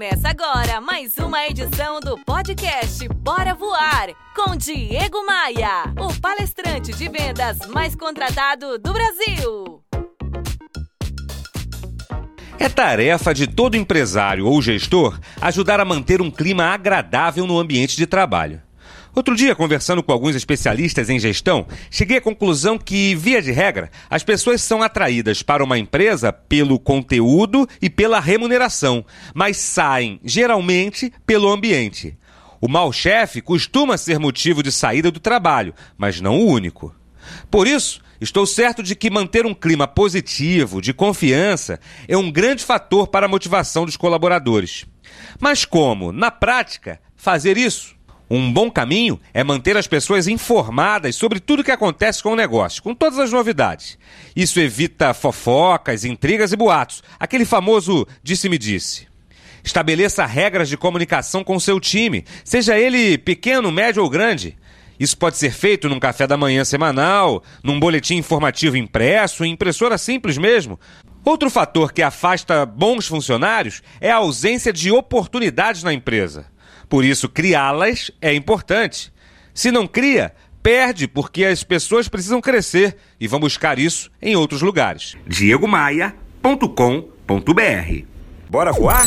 Começa agora mais uma edição do podcast Bora Voar com Diego Maia, o palestrante de vendas mais contratado do Brasil. É tarefa de todo empresário ou gestor ajudar a manter um clima agradável no ambiente de trabalho. Outro dia, conversando com alguns especialistas em gestão, cheguei à conclusão que, via de regra, as pessoas são atraídas para uma empresa pelo conteúdo e pela remuneração, mas saem, geralmente, pelo ambiente. O mau chefe costuma ser motivo de saída do trabalho, mas não o único. Por isso, estou certo de que manter um clima positivo, de confiança, é um grande fator para a motivação dos colaboradores. Mas como, na prática, fazer isso? Um bom caminho é manter as pessoas informadas sobre tudo o que acontece com o negócio, com todas as novidades. Isso evita fofocas, intrigas e boatos, aquele famoso disse-me-disse. Estabeleça regras de comunicação com seu time, seja ele pequeno, médio ou grande. Isso pode ser feito num café da manhã semanal, num boletim informativo impresso, em impressora simples mesmo. Outro fator que afasta bons funcionários é a ausência de oportunidades na empresa. Por isso, criá-las é importante. Se não cria, perde porque as pessoas precisam crescer e vão buscar isso em outros lugares. diegomaia.com.br Bora voar?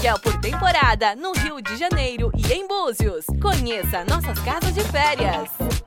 Aluguel por temporada no Rio de Janeiro e em Búzios. Conheça nossas casas de férias.